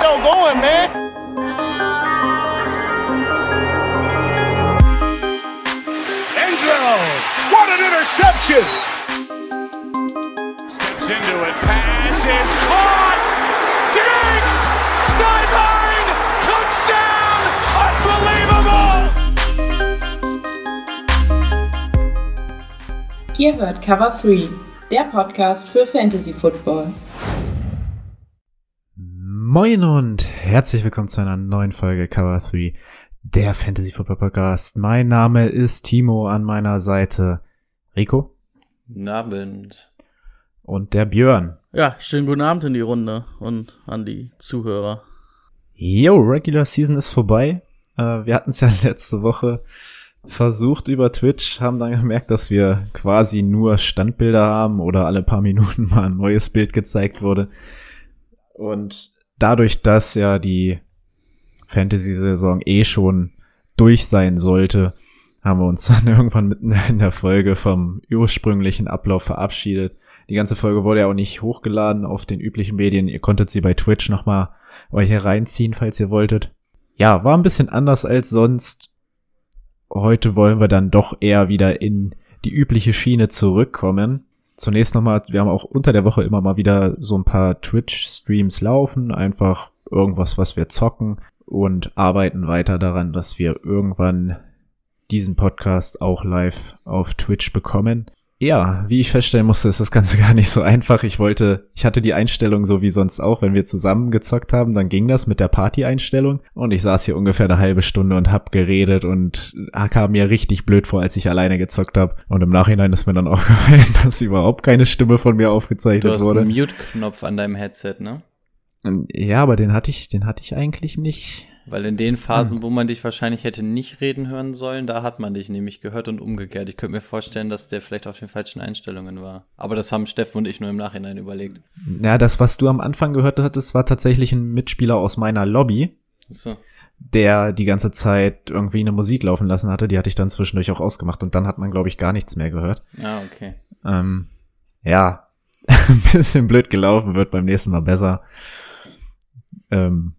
show going, man. Angelo, what an interception! Steps into it, pass is caught! Diggs! Sideline! Touchdown! Unbelievable! Ihr hört Cover 3, der Podcast für Fantasy Football. Moin und herzlich willkommen zu einer neuen Folge Cover 3, der Fantasy Football Podcast. Mein Name ist Timo, an meiner Seite Rico Guten Abend. und der Björn. Ja, schönen guten Abend in die Runde und an die Zuhörer. Yo, Regular Season ist vorbei. Äh, wir hatten es ja letzte Woche versucht über Twitch, haben dann gemerkt, dass wir quasi nur Standbilder haben oder alle paar Minuten mal ein neues Bild gezeigt wurde. Und dadurch, dass ja die Fantasy-Saison eh schon durch sein sollte, haben wir uns dann irgendwann mitten in der Folge vom ursprünglichen Ablauf verabschiedet. Die ganze Folge wurde ja auch nicht hochgeladen auf den üblichen Medien. Ihr konntet sie bei Twitch nochmal euch hereinziehen, falls ihr wolltet. Ja, war ein bisschen anders als sonst. Heute wollen wir dann doch eher wieder in die übliche Schiene zurückkommen. Zunächst nochmal, wir haben auch unter der Woche immer mal wieder so ein paar Twitch-Streams laufen, einfach irgendwas, was wir zocken und arbeiten weiter daran, dass wir irgendwann diesen Podcast auch live auf Twitch bekommen. Ja, wie ich feststellen musste, ist das Ganze gar nicht so einfach. Ich wollte, ich hatte die Einstellung so wie sonst auch, wenn wir zusammen gezockt haben, dann ging das mit der Party-Einstellung und ich saß hier ungefähr eine halbe Stunde und hab geredet und kam mir richtig blöd vor, als ich alleine gezockt habe. Und im Nachhinein ist mir dann aufgefallen, dass überhaupt keine Stimme von mir Du aufgezeichnet hast wurde. einen Mute-Knopf an deinem Headset, ne? Ja, aber den hatte ich, den hatte ich eigentlich nicht. Weil in den Phasen, wo man dich wahrscheinlich hätte nicht reden hören sollen, da hat man dich nämlich gehört und umgekehrt. Ich könnte mir vorstellen, dass der vielleicht auf den falschen Einstellungen war. Aber das haben Steffen und ich nur im Nachhinein überlegt. Ja, das, was du am Anfang gehört hattest, war tatsächlich ein Mitspieler aus meiner Lobby. So. der die ganze Zeit irgendwie eine Musik laufen lassen hatte. Die hatte ich dann zwischendurch auch ausgemacht und dann hat man, glaube ich, gar nichts mehr gehört. Ah, okay. Ähm, ja, ein bisschen blöd gelaufen, wird beim nächsten Mal besser. Ähm,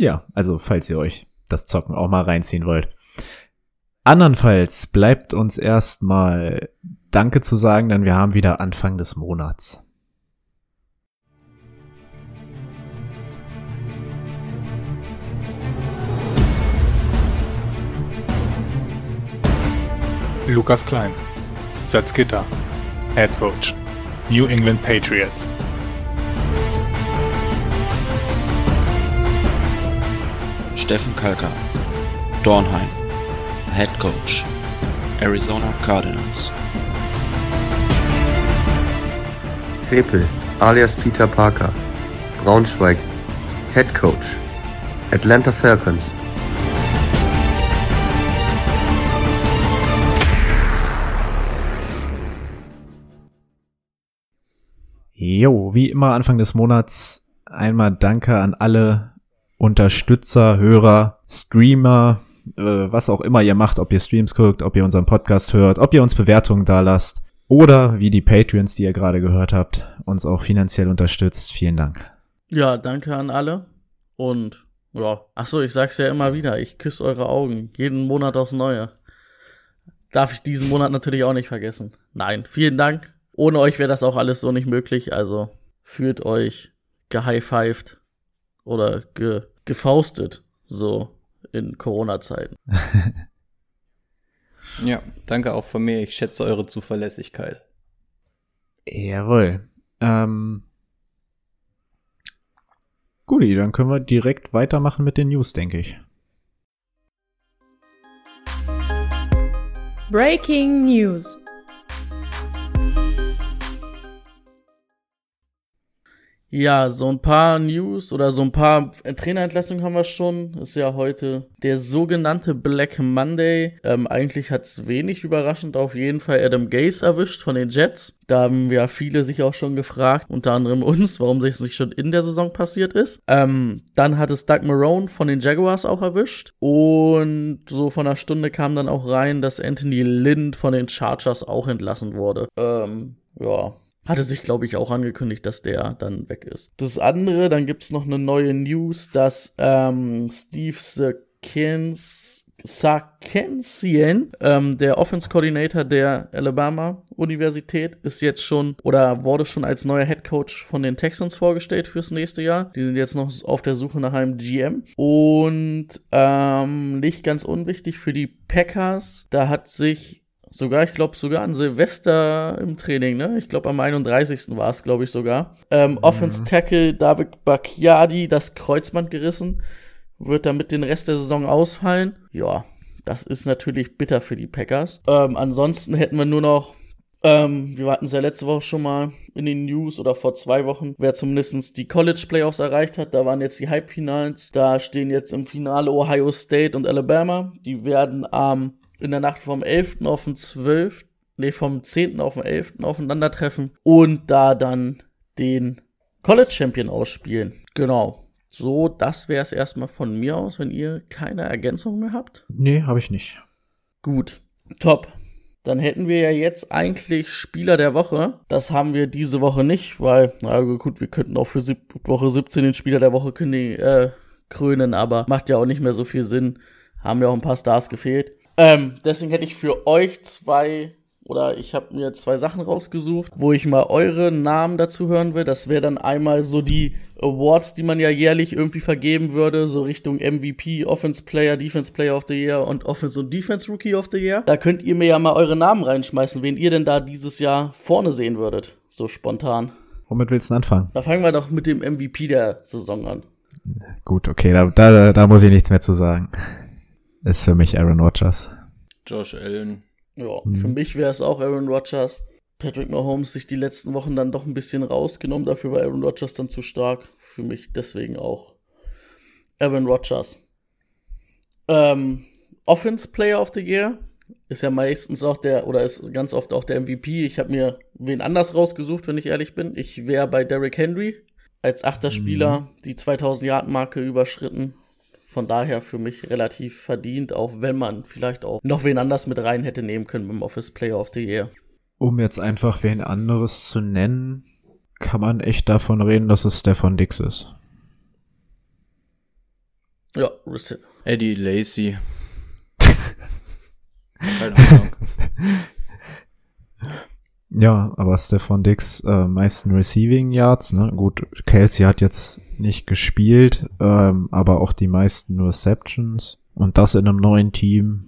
ja, also falls ihr euch das Zocken auch mal reinziehen wollt. Andernfalls bleibt uns erstmal Danke zu sagen, denn wir haben wieder Anfang des Monats. Lukas Klein, Salzgitter, Coach, New England Patriots. Steffen Kalka, Dornheim, Head Coach, Arizona Cardinals. Krepel, alias Peter Parker, Braunschweig, Head Coach, Atlanta Falcons. Jo, wie immer Anfang des Monats einmal Danke an alle Unterstützer, Hörer, Streamer, äh, was auch immer ihr macht, ob ihr Streams guckt, ob ihr unseren Podcast hört, ob ihr uns Bewertungen da lasst oder wie die Patreons, die ihr gerade gehört habt, uns auch finanziell unterstützt. Vielen Dank. Ja, danke an alle. Und ja, ach so, ich sag's ja immer wieder, ich küsse eure Augen, jeden Monat aufs Neue. Darf ich diesen Monat natürlich auch nicht vergessen. Nein, vielen Dank. Ohne euch wäre das auch alles so nicht möglich, also fühlt euch gehighfived oder ge gefaustet, so in Corona-Zeiten. Ja, danke auch von mir. Ich schätze eure Zuverlässigkeit. Jawohl. Ähm, Guti, dann können wir direkt weitermachen mit den News, denke ich. Breaking News. Ja, so ein paar News oder so ein paar Trainerentlassungen haben wir schon. Ist ja heute der sogenannte Black Monday. Ähm, eigentlich hat's wenig überraschend auf jeden Fall Adam Gase erwischt von den Jets. Da haben ja viele sich auch schon gefragt, unter anderem uns, warum das nicht schon in der Saison passiert ist. Ähm, dann hat es Doug Marone von den Jaguars auch erwischt. Und so von einer Stunde kam dann auch rein, dass Anthony Lynn von den Chargers auch entlassen wurde. Ähm, ja, Hatte sich, glaube ich, auch angekündigt, dass der dann weg ist. Das andere, dann gibt's noch eine neue News, dass ähm, Steve Sarkins Sarkisian, ähm, der Offense Coordinator der Alabama Universität, ist jetzt schon oder wurde schon als neuer Head Coach von den Texans vorgestellt fürs nächste Jahr. Die sind jetzt noch auf der Suche nach einem GM. Und ähm, nicht ganz unwichtig für die Packers, da hat sich sogar, ich glaube sogar an Silvester im Training, ne? Ich glaube am 31. war es, glaube ich sogar. Ähm, mhm. Offense Tackle David Bacchiadi das Kreuzband gerissen wird damit den Rest der Saison ausfallen. Ja, das ist natürlich bitter für die Packers. Ähm, ansonsten hätten wir nur noch, ähm, wir hatten es ja letzte Woche schon mal in den News oder vor zwei Wochen, wer zumindest die College Playoffs erreicht hat. Da waren jetzt die Halbfinals. Da stehen jetzt im Finale Ohio State und Alabama. Die werden ähm, in der Nacht vom 11. auf den 12. Nee, vom 10. auf den 11. aufeinandertreffen und da dann den College Champion ausspielen. Genau. So, das wäre es erstmal von mir aus, wenn ihr keine Ergänzung mehr habt. Nee, habe ich nicht. Gut, top. Dann hätten wir ja jetzt eigentlich Spieler der Woche. Das haben wir diese Woche nicht, weil, na gut, wir könnten auch für Woche 17 den Spieler der Woche kündigen, äh, krönen, aber macht ja auch nicht mehr so viel Sinn. Haben ja auch ein paar Stars gefehlt. Ähm, deswegen hätte ich für euch zwei oder ich habe mir zwei Sachen rausgesucht, wo ich mal eure Namen dazu hören will. Das wäre dann einmal so die Awards, die man ja jährlich irgendwie vergeben würde, so Richtung MVP, Offense Player, Defense Player of the Year und Offense und Defense Rookie of the Year. Da könnt ihr mir ja mal eure Namen reinschmeißen, wen ihr denn da dieses Jahr vorne sehen würdet, so spontan. Womit willst du anfangen? Da fangen wir doch mit dem MVP der Saison an. Gut, okay, da, da, da muss ich nichts mehr zu sagen. Ist für mich Aaron Rodgers. Josh Allen. Ja, mhm. für mich wäre es auch Aaron Rodgers. Patrick Mahomes sich die letzten Wochen dann doch ein bisschen rausgenommen. Dafür war Aaron Rodgers dann zu stark. Für mich deswegen auch Aaron Rodgers. Ähm, Offense Player of the Year ist ja meistens auch der, oder ist ganz oft auch der MVP. Ich habe mir wen anders rausgesucht, wenn ich ehrlich bin. Ich wäre bei Derrick Henry als achter mhm. Spieler die 2000 Yard Marke überschritten. Von daher für mich relativ verdient, auch wenn man vielleicht auch noch wen anders mit rein hätte nehmen können beim Office Player of the Year. Um jetzt einfach wen anderes zu nennen, kann man echt davon reden, dass es Stefan Dix ist. Ja, Eddie Lacey. Ja, aber Stefan Dix äh, meisten Receiving Yards, ne? Gut, Kelsey hat jetzt nicht gespielt, ähm, aber auch die meisten Receptions und das in einem neuen Team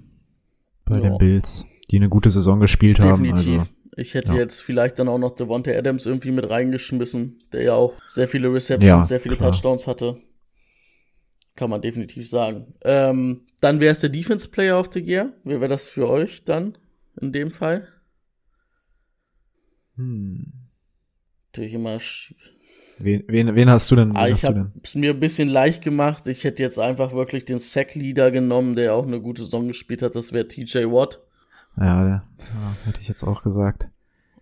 bei ja. den Bills, die eine gute Saison gespielt Definitiv. haben. Also, ich hätte ja. jetzt vielleicht dann auch noch Devontae Adams irgendwie mit reingeschmissen, der ja auch sehr viele Receptions, ja, sehr viele klar. Touchdowns hatte. Kann man definitiv sagen. Ähm, dann wäre es der Defense Player of the Year. Wer wäre das für euch dann in dem Fall? Hm. Natürlich immer. Wen, wen, wen hast du denn? Ah, ich habe es mir ein bisschen leicht gemacht. Ich hätte jetzt einfach wirklich den Sack-Leader genommen, der auch eine gute Saison gespielt hat. Das wäre TJ Watt. Ja, ja, hätte ich jetzt auch gesagt.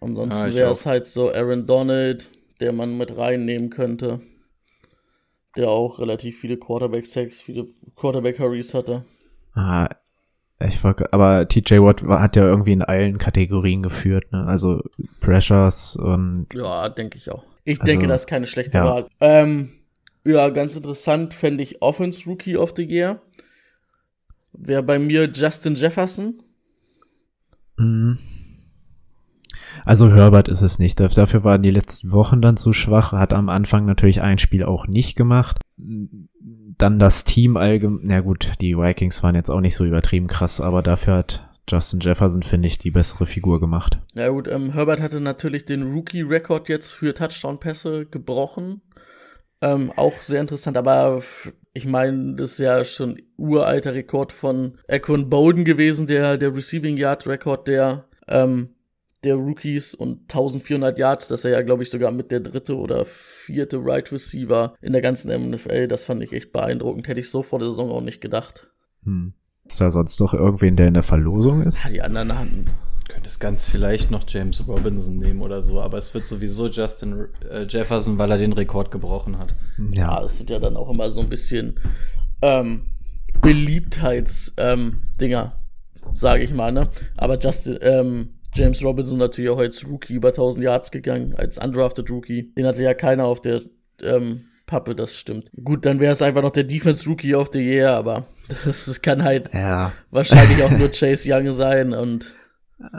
Ansonsten ja, wäre es halt so Aaron Donald, der man mit reinnehmen könnte. Der auch relativ viele Quarterback-Sacks, viele Quarterback-Hurries hatte. Ah, ich wollte, aber TJ Watt hat ja irgendwie in allen Kategorien geführt, ne? Also Pressures und. Ja, denke ich auch. Ich also, denke, das ist keine schlechte ja. Wahl. Ähm, ja, ganz interessant fände ich Offense Rookie of the Year. Wäre bei mir Justin Jefferson. Mhm. Also Herbert ist es nicht. Dafür waren die letzten Wochen dann zu schwach. Hat am Anfang natürlich ein Spiel auch nicht gemacht dann das Team allgemein, na gut, die Vikings waren jetzt auch nicht so übertrieben krass, aber dafür hat Justin Jefferson, finde ich, die bessere Figur gemacht. Ja gut, ähm, Herbert hatte natürlich den Rookie-Rekord jetzt für Touchdown-Pässe gebrochen. Ähm, auch sehr interessant, aber ich meine, das ist ja schon uralter Rekord von Equan Bowden gewesen, der, der Receiving Yard Rekord der ähm, der Rookies und 1400 Yards, dass er ja, glaube ich, sogar mit der dritte oder vierte Right Receiver in der ganzen NFL. Das fand ich echt beeindruckend. Hätte ich so vor der Saison auch nicht gedacht. Hm. Ist da sonst noch irgendwen, der in der Verlosung ist? Ja, die anderen hatten. Könnte es ganz vielleicht noch James Robinson nehmen oder so, aber es wird sowieso Justin äh, Jefferson, weil er den Rekord gebrochen hat. Ja, es sind ja dann auch immer so ein bisschen ähm, Beliebtheits-Dinger, ähm, sage ich mal, ne? Aber Justin, ähm, James Robinson natürlich auch als Rookie über 1000 Yards gegangen, als undrafted Rookie. Den hatte ja keiner auf der ähm, Pappe, das stimmt. Gut, dann wäre es einfach noch der Defense Rookie of the Year, aber das, das kann halt Ja, wahrscheinlich auch nur Chase Young sein und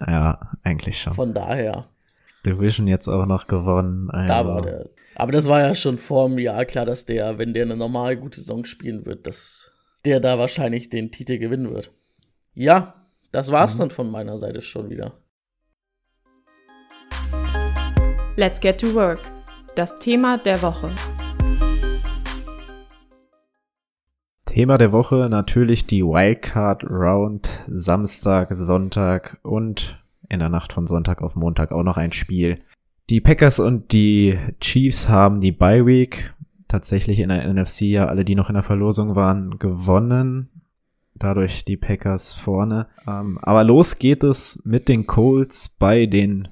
ja, eigentlich schon. von daher, Division jetzt auch noch gewonnen. Also, da war der. Aber das war ja schon vor einem Jahr klar, dass der, wenn der eine normal gute Saison spielen wird, dass der da wahrscheinlich den Titel gewinnen wird. Ja, das war's dann von meiner Seite schon wieder. Let's get to work. Das Thema der Woche. Thema der Woche natürlich die Wildcard Round Samstag, Sonntag und in der Nacht von Sonntag auf Montag auch noch ein Spiel. Die Packers und die Chiefs haben die Bye Week tatsächlich in der NFC ja alle, die noch in der Verlosung waren, gewonnen. Dadurch die Packers vorne. Ähm, aber los geht es mit den Colts bei den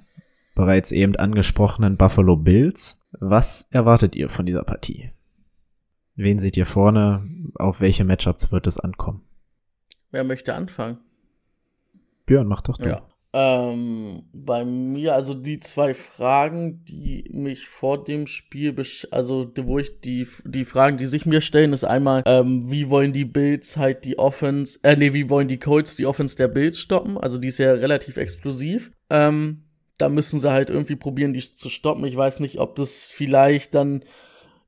bereits eben angesprochenen Buffalo Bills. Was erwartet ihr von dieser Partie? Wen seht ihr vorne? Auf welche Matchups wird es ankommen? Wer möchte anfangen? Björn, mach doch du. Ja. Ähm, bei mir, also die zwei Fragen, die mich vor dem Spiel, besch also wo ich die, die Fragen, die sich mir stellen, ist einmal, ähm, wie wollen die Bills halt die Offense, äh, nee, wie wollen die Colts die Offense der Bills stoppen? Also die ist ja relativ explosiv. Ähm, da müssen sie halt irgendwie probieren, die zu stoppen. Ich weiß nicht, ob das vielleicht dann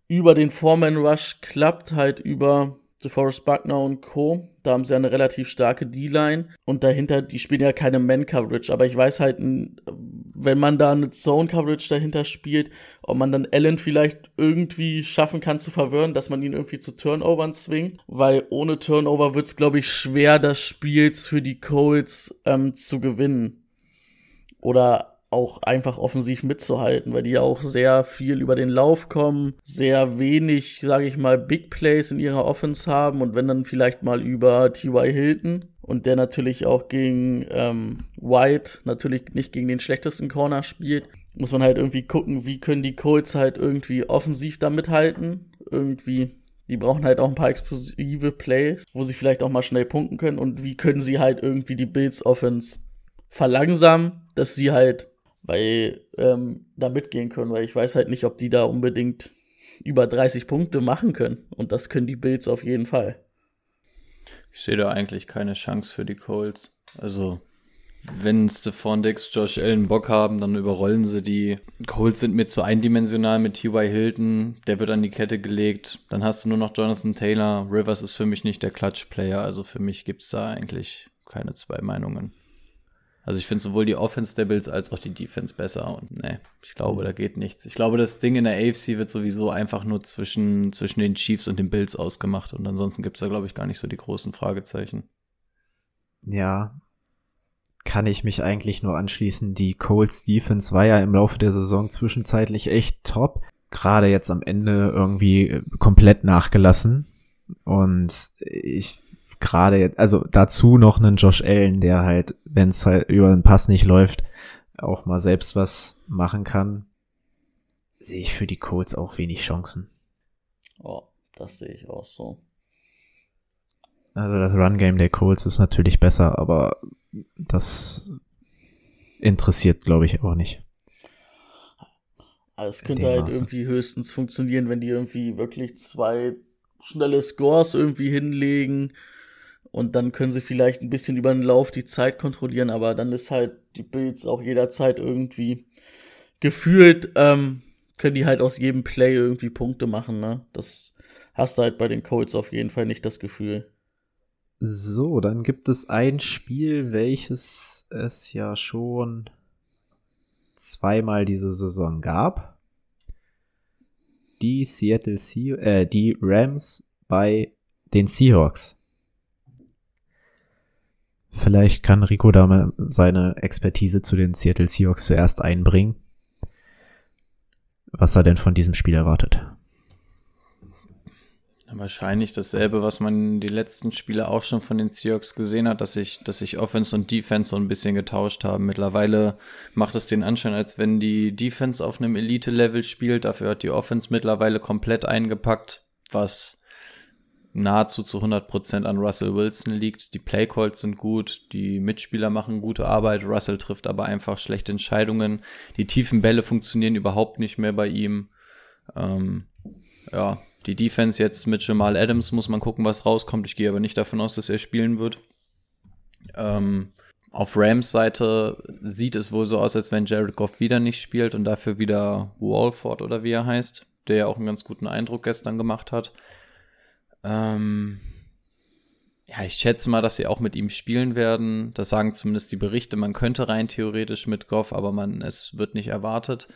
über den Foreman Rush klappt, halt über DeForest Buckner und Co. Da haben sie ja eine relativ starke D-Line und dahinter, die spielen ja keine Man-Coverage, aber ich weiß halt, wenn man da eine Zone-Coverage dahinter spielt, ob man dann Allen vielleicht irgendwie schaffen kann zu verwirren, dass man ihn irgendwie zu Turnovern zwingt, weil ohne Turnover wird es, glaube ich, schwer, das Spiel für die Colts ähm, zu gewinnen. Oder auch einfach offensiv mitzuhalten, weil die ja auch sehr viel über den Lauf kommen, sehr wenig, sage ich mal, Big Plays in ihrer Offense haben und wenn dann vielleicht mal über T.Y. Hilton und der natürlich auch gegen ähm, White natürlich nicht gegen den schlechtesten Corner spielt, muss man halt irgendwie gucken, wie können die Colts halt irgendwie offensiv da mithalten, irgendwie die brauchen halt auch ein paar explosive Plays, wo sie vielleicht auch mal schnell punkten können und wie können sie halt irgendwie die Bills Offense verlangsamen, dass sie halt weil ähm, da mitgehen können, weil ich weiß halt nicht, ob die da unbedingt über 30 Punkte machen können. Und das können die Bills auf jeden Fall. Ich sehe da eigentlich keine Chance für die Colts. Also, wenn Stephon Dix, Josh Allen Bock haben, dann überrollen sie die. Colts sind mir zu eindimensional mit T.Y. Hilton. Der wird an die Kette gelegt. Dann hast du nur noch Jonathan Taylor. Rivers ist für mich nicht der Clutch-Player. Also für mich gibt's da eigentlich keine zwei Meinungen. Also ich finde sowohl die Offense der Bills als auch die Defense besser und ne, ich glaube, da geht nichts. Ich glaube, das Ding in der AFC wird sowieso einfach nur zwischen, zwischen den Chiefs und den Bills ausgemacht und ansonsten gibt's da, glaube ich, gar nicht so die großen Fragezeichen. Ja, kann ich mich eigentlich nur anschließen. Die Colts Defense war ja im Laufe der Saison zwischenzeitlich echt top. Gerade jetzt am Ende irgendwie äh, komplett nachgelassen. Und ich gerade jetzt, also dazu noch einen Josh Allen, der halt, wenn es halt über den Pass nicht läuft, auch mal selbst was machen kann, sehe ich für die Colts auch wenig Chancen. Oh, das sehe ich auch so. Also das Run-Game der Colts ist natürlich besser, aber das interessiert, glaube ich, auch nicht. Also es könnte halt Maße. irgendwie höchstens funktionieren, wenn die irgendwie wirklich zwei schnelle Scores irgendwie hinlegen und dann können sie vielleicht ein bisschen über den Lauf die Zeit kontrollieren, aber dann ist halt die Bills auch jederzeit irgendwie gefühlt, ähm, können die halt aus jedem Play irgendwie Punkte machen, ne? Das hast du halt bei den Colts auf jeden Fall nicht das Gefühl. So, dann gibt es ein Spiel, welches es ja schon zweimal diese Saison gab. Die Seattle Se äh, die Rams bei den Seahawks. Vielleicht kann Rico da mal seine Expertise zu den Seattle Seahawks zuerst einbringen. Was er denn von diesem Spiel erwartet. Wahrscheinlich dasselbe, was man die letzten Spiele auch schon von den Seahawks gesehen hat, dass sich, dass sich Offense und Defense so ein bisschen getauscht haben. Mittlerweile macht es den Anschein, als wenn die Defense auf einem Elite-Level spielt. Dafür hat die Offense mittlerweile komplett eingepackt, was nahezu zu 100% an Russell Wilson liegt. Die Playcalls sind gut, die Mitspieler machen gute Arbeit, Russell trifft aber einfach schlechte Entscheidungen. Die tiefen Bälle funktionieren überhaupt nicht mehr bei ihm. Ähm, ja, die Defense jetzt mit Jamal Adams muss man gucken, was rauskommt. Ich gehe aber nicht davon aus, dass er spielen wird. Ähm, auf Rams Seite sieht es wohl so aus, als wenn Jared Goff wieder nicht spielt und dafür wieder Walford oder wie er heißt, der ja auch einen ganz guten Eindruck gestern gemacht hat. Ähm, ja, ich schätze mal, dass sie auch mit ihm spielen werden. Das sagen zumindest die Berichte. Man könnte rein theoretisch mit Goff, aber man, es wird nicht erwartet.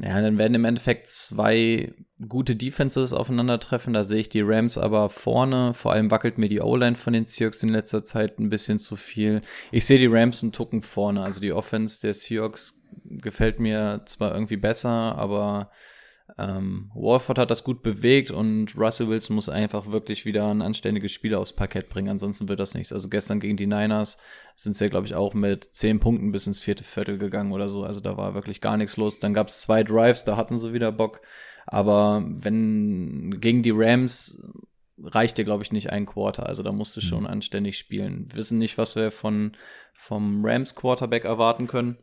Ja, dann werden im Endeffekt zwei gute Defenses aufeinandertreffen. Da sehe ich die Rams aber vorne. Vor allem wackelt mir die O-Line von den Seahawks in letzter Zeit ein bisschen zu viel. Ich sehe die Rams einen Tucken vorne. Also die Offense der Seahawks gefällt mir zwar irgendwie besser, aber ähm, Warford hat das gut bewegt und Russell Wilson muss einfach wirklich wieder ein anständiges Spiel aufs Parkett bringen, ansonsten wird das nichts. Also gestern gegen die Niners sind sie ja, glaube ich, auch mit zehn Punkten bis ins vierte Viertel gegangen oder so. Also da war wirklich gar nichts los. Dann gab es zwei Drives, da hatten sie wieder Bock. Aber wenn gegen die Rams reicht dir, glaube ich, nicht ein Quarter. Also da musst du schon mhm. anständig spielen. Wir wissen nicht, was wir von vom Rams Quarterback erwarten können.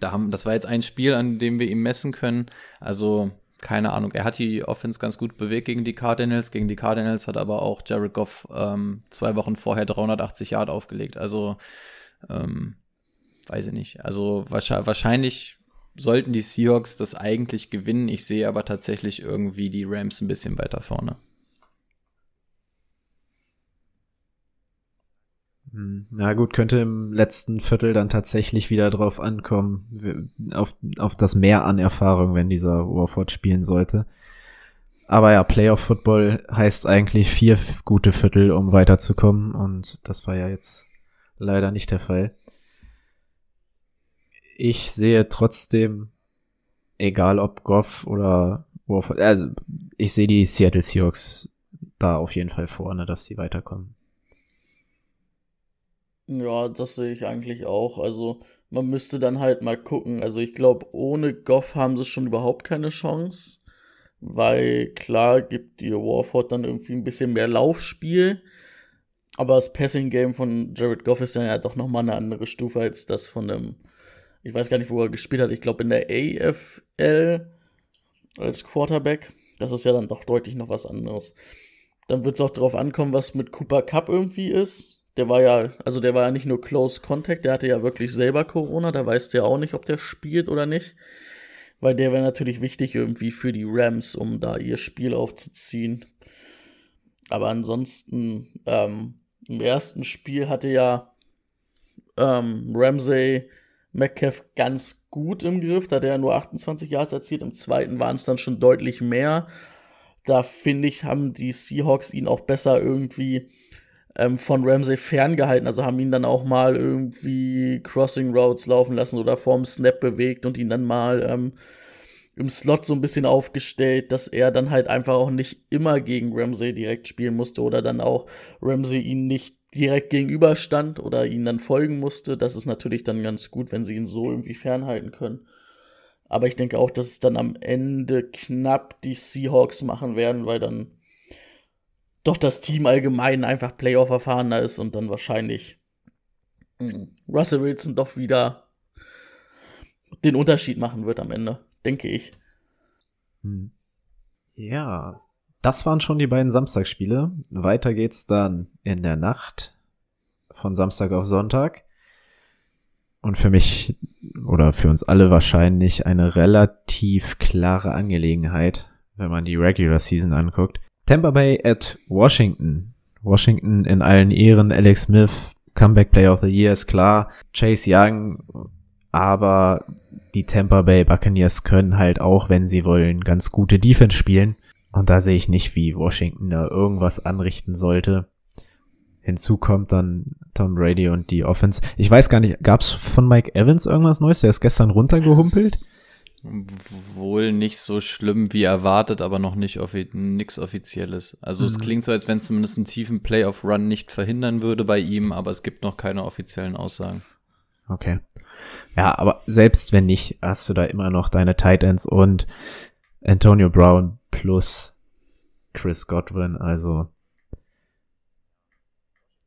Da haben, das war jetzt ein Spiel, an dem wir ihm messen können. Also keine Ahnung, er hat die Offense ganz gut bewegt gegen die Cardinals. Gegen die Cardinals hat aber auch Jared Goff ähm, zwei Wochen vorher 380 Yard aufgelegt. Also, ähm, weiß ich nicht. Also wahrscheinlich sollten die Seahawks das eigentlich gewinnen. Ich sehe aber tatsächlich irgendwie die Rams ein bisschen weiter vorne. Na gut, könnte im letzten Viertel dann tatsächlich wieder drauf ankommen, auf, auf das Mehr an Erfahrung, wenn dieser Warford spielen sollte. Aber ja, Playoff Football heißt eigentlich vier gute Viertel, um weiterzukommen und das war ja jetzt leider nicht der Fall. Ich sehe trotzdem, egal ob Goff oder Warford, also ich sehe die Seattle Seahawks da auf jeden Fall vorne, dass sie weiterkommen. Ja, das sehe ich eigentlich auch. Also man müsste dann halt mal gucken. Also ich glaube, ohne Goff haben sie schon überhaupt keine Chance. Weil klar gibt dir Warford dann irgendwie ein bisschen mehr Laufspiel. Aber das Passing-Game von Jared Goff ist dann ja doch nochmal eine andere Stufe als das von dem, ich weiß gar nicht, wo er gespielt hat. Ich glaube in der AFL als Quarterback. Das ist ja dann doch deutlich noch was anderes. Dann wird es auch darauf ankommen, was mit Cooper Cup irgendwie ist der war ja, also der war ja nicht nur Close Contact, der hatte ja wirklich selber Corona, da weiß der auch nicht, ob der spielt oder nicht. Weil der wäre natürlich wichtig irgendwie für die Rams, um da ihr Spiel aufzuziehen. Aber ansonsten, ähm, im ersten Spiel hatte ja ähm, Ramsey Metcalf ganz gut im Griff, da hat er ja nur 28 Yards erzielt, im zweiten waren es dann schon deutlich mehr. Da finde ich, haben die Seahawks ihn auch besser irgendwie ähm, von Ramsey ferngehalten. Also haben ihn dann auch mal irgendwie Crossing Routes laufen lassen oder vorm Snap bewegt und ihn dann mal ähm, im Slot so ein bisschen aufgestellt, dass er dann halt einfach auch nicht immer gegen Ramsey direkt spielen musste oder dann auch Ramsey ihn nicht direkt gegenüberstand oder ihn dann folgen musste. Das ist natürlich dann ganz gut, wenn sie ihn so irgendwie fernhalten können. Aber ich denke auch, dass es dann am Ende knapp die Seahawks machen werden, weil dann doch das Team allgemein einfach Playoff erfahrener ist und dann wahrscheinlich hm, Russell Wilson doch wieder den Unterschied machen wird am Ende, denke ich. Hm. Ja, das waren schon die beiden Samstagsspiele. Weiter geht's dann in der Nacht von Samstag auf Sonntag. Und für mich oder für uns alle wahrscheinlich eine relativ klare Angelegenheit, wenn man die Regular Season anguckt. Tampa Bay at Washington. Washington in allen Ehren, Alex Smith, Comeback Player of the Year ist klar, Chase Young, aber die Tampa Bay Buccaneers können halt auch, wenn sie wollen, ganz gute Defense spielen. Und da sehe ich nicht, wie Washington da irgendwas anrichten sollte. Hinzu kommt dann Tom Brady und die Offense. Ich weiß gar nicht, gab's von Mike Evans irgendwas Neues? Der ist gestern runtergehumpelt. Wohl nicht so schlimm wie erwartet, aber noch nicht offi nix Offizielles. Also mhm. es klingt so, als wenn zumindest einen tiefen Playoff-Run nicht verhindern würde bei ihm, aber es gibt noch keine offiziellen Aussagen. Okay. Ja, aber selbst wenn nicht, hast du da immer noch deine Titans und Antonio Brown plus Chris Godwin. Also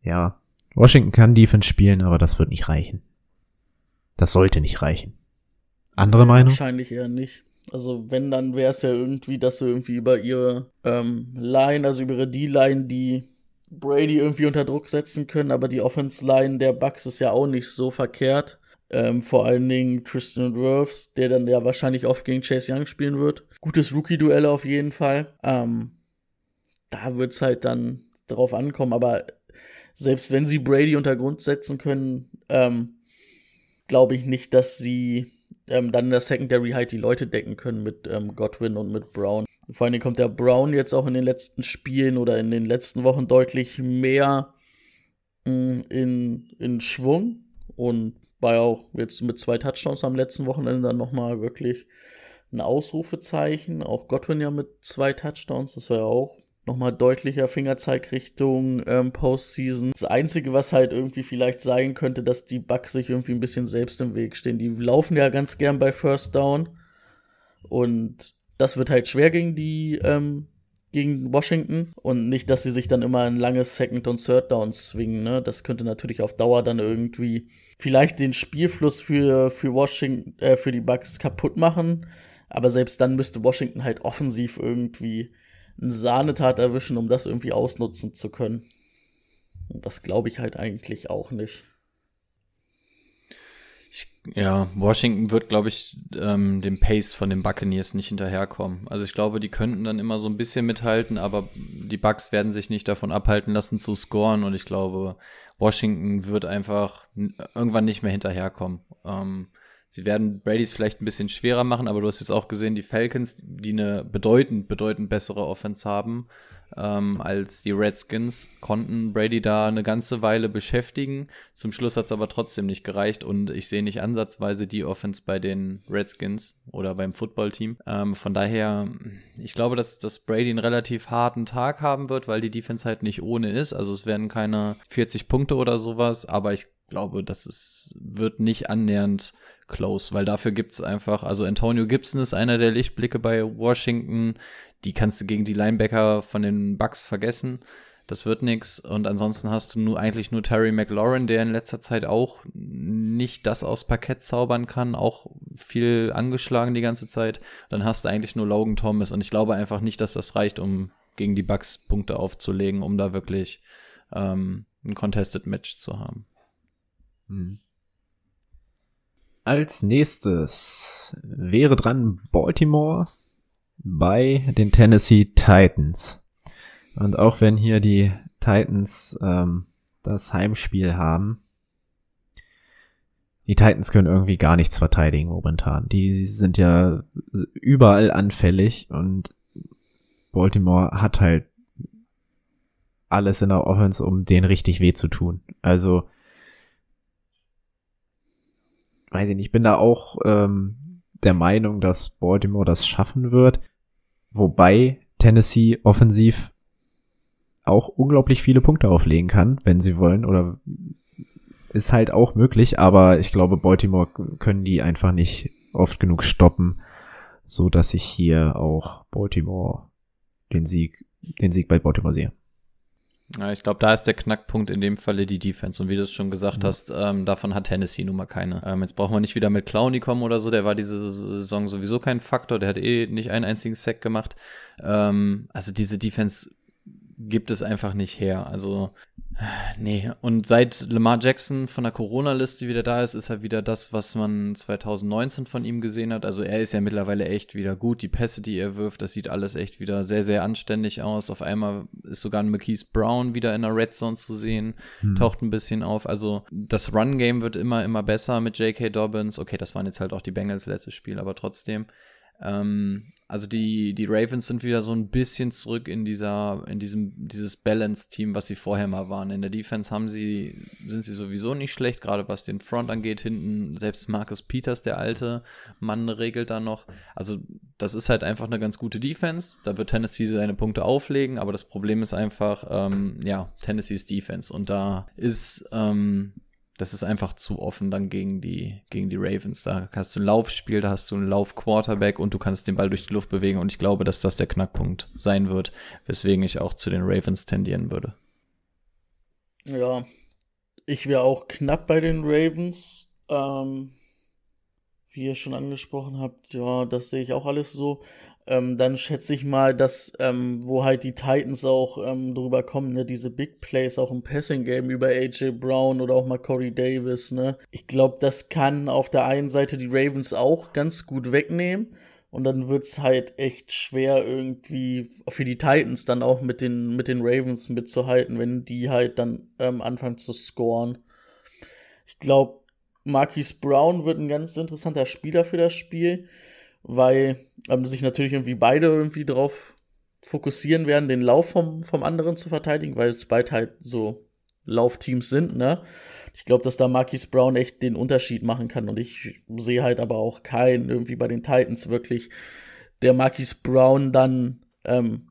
ja, Washington kann Defense spielen, aber das wird nicht reichen. Das sollte nicht reichen. Andere Meinung? Wahrscheinlich eher nicht. Also wenn, dann wäre es ja irgendwie, dass sie irgendwie über ihre ähm, Line, also über ihre D-Line, die Brady irgendwie unter Druck setzen können, aber die Offense-Line der Bucks ist ja auch nicht so verkehrt. Ähm, vor allen Dingen Tristan Wirfs, der dann ja wahrscheinlich oft gegen Chase Young spielen wird. Gutes Rookie-Duell auf jeden Fall. Ähm, da wird's halt dann drauf ankommen, aber selbst wenn sie Brady unter Grund setzen können, ähm, glaube ich nicht, dass sie ähm, dann in der Secondary halt die Leute decken können mit ähm, Godwin und mit Brown. Vor allen Dingen kommt der Brown jetzt auch in den letzten Spielen oder in den letzten Wochen deutlich mehr mh, mm, in, in Schwung und war ja auch jetzt mit zwei Touchdowns am letzten Wochenende dann nochmal wirklich ein Ausrufezeichen. Auch Godwin ja mit zwei Touchdowns, das war ja auch nochmal deutlicher Fingerzeig Richtung ähm, Postseason. Das Einzige, was halt irgendwie vielleicht sein könnte, dass die Bugs sich irgendwie ein bisschen selbst im Weg stehen. Die laufen ja ganz gern bei First Down. Und das wird halt schwer gegen die, ähm, gegen Washington. Und nicht, dass sie sich dann immer ein langes Second und Third Down zwingen. Ne? Das könnte natürlich auf Dauer dann irgendwie vielleicht den Spielfluss für, für Washington, äh, für die Bugs kaputt machen. Aber selbst dann müsste Washington halt offensiv irgendwie eine Sahnetat erwischen, um das irgendwie ausnutzen zu können. Und das glaube ich halt eigentlich auch nicht. Ich, ja, Washington wird, glaube ich, ähm, dem Pace von den Buccaneers nicht hinterherkommen. Also ich glaube, die könnten dann immer so ein bisschen mithalten, aber die Bucks werden sich nicht davon abhalten lassen zu scoren und ich glaube, Washington wird einfach irgendwann nicht mehr hinterherkommen. Ähm, Sie werden Brady's vielleicht ein bisschen schwerer machen, aber du hast jetzt auch gesehen, die Falcons, die eine bedeutend, bedeutend bessere Offense haben ähm, als die Redskins, konnten Brady da eine ganze Weile beschäftigen. Zum Schluss hat es aber trotzdem nicht gereicht und ich sehe nicht ansatzweise die Offense bei den Redskins oder beim Footballteam. Ähm, von daher, ich glaube, dass, dass Brady einen relativ harten Tag haben wird, weil die Defense halt nicht ohne ist. Also es werden keine 40 Punkte oder sowas, aber ich glaube, dass es wird nicht annähernd close, weil dafür gibt's einfach, also Antonio Gibson ist einer der Lichtblicke bei Washington, die kannst du gegen die Linebacker von den Bucks vergessen. Das wird nix. Und ansonsten hast du nur eigentlich nur Terry McLaurin, der in letzter Zeit auch nicht das aus Parkett zaubern kann, auch viel angeschlagen die ganze Zeit. Dann hast du eigentlich nur Logan Thomas. Und ich glaube einfach nicht, dass das reicht, um gegen die Bucks Punkte aufzulegen, um da wirklich ähm, ein Contested Match zu haben. Hm. Als nächstes wäre dran Baltimore bei den Tennessee Titans. Und auch wenn hier die Titans ähm, das Heimspiel haben, die Titans können irgendwie gar nichts verteidigen momentan. Die sind ja überall anfällig und Baltimore hat halt alles in der Offense, um denen richtig weh zu tun. Also weiß ich nicht, ich bin da auch ähm, der Meinung, dass Baltimore das schaffen wird. Wobei Tennessee offensiv auch unglaublich viele Punkte auflegen kann, wenn sie wollen, oder ist halt auch möglich, aber ich glaube, Baltimore können die einfach nicht oft genug stoppen, so dass ich hier auch Baltimore den Sieg, den Sieg bei Baltimore sehe. Ja, ich glaube, da ist der Knackpunkt in dem Falle die Defense. Und wie du es schon gesagt mhm. hast, ähm, davon hat Tennessee nun mal keine. Ähm, jetzt brauchen wir nicht wieder mit Clowny kommen oder so. Der war diese Saison sowieso kein Faktor. Der hat eh nicht einen einzigen Sack gemacht. Ähm, also diese Defense gibt es einfach nicht her. Also Nee, und seit Lamar Jackson von der Corona-Liste wieder da ist, ist er wieder das, was man 2019 von ihm gesehen hat. Also er ist ja mittlerweile echt wieder gut. Die Pässe, die er wirft, das sieht alles echt wieder sehr, sehr anständig aus. Auf einmal ist sogar ein McKees Brown wieder in der Red Zone zu sehen, hm. taucht ein bisschen auf. Also das Run-Game wird immer, immer besser mit J.K. Dobbins. Okay, das waren jetzt halt auch die Bengals letztes Spiel, aber trotzdem. Ähm, also die, die Ravens sind wieder so ein bisschen zurück in dieser, in diesem, dieses Balance-Team, was sie vorher mal waren. In der Defense haben sie, sind sie sowieso nicht schlecht, gerade was den Front angeht. Hinten selbst Marcus Peters, der alte Mann, regelt da noch. Also das ist halt einfach eine ganz gute Defense. Da wird Tennessee seine Punkte auflegen, aber das Problem ist einfach, ähm, ja, Tennessees Defense. Und da ist, ähm, das ist einfach zu offen dann gegen die, gegen die Ravens. Da hast du ein Laufspiel, da hast du einen Lauf-Quarterback und du kannst den Ball durch die Luft bewegen und ich glaube, dass das der Knackpunkt sein wird, weswegen ich auch zu den Ravens tendieren würde. Ja, ich wäre auch knapp bei den Ravens. Ähm, wie ihr schon angesprochen habt, ja, das sehe ich auch alles so. Ähm, dann schätze ich mal, dass, ähm, wo halt die Titans auch ähm, drüber kommen, ne, diese Big Plays auch im Passing Game über AJ Brown oder auch mal Corey Davis, ne. Ich glaube, das kann auf der einen Seite die Ravens auch ganz gut wegnehmen. Und dann wird's halt echt schwer, irgendwie für die Titans dann auch mit den, mit den Ravens mitzuhalten, wenn die halt dann ähm, anfangen zu scoren. Ich glaube, Marquis Brown wird ein ganz interessanter Spieler für das Spiel, weil ähm, sich natürlich irgendwie beide irgendwie drauf fokussieren werden, den Lauf vom, vom anderen zu verteidigen, weil es beide halt so Laufteams sind, ne? Ich glaube, dass da Marquis Brown echt den Unterschied machen kann. Und ich sehe halt aber auch keinen irgendwie bei den Titans wirklich, der Marquis Brown dann ähm,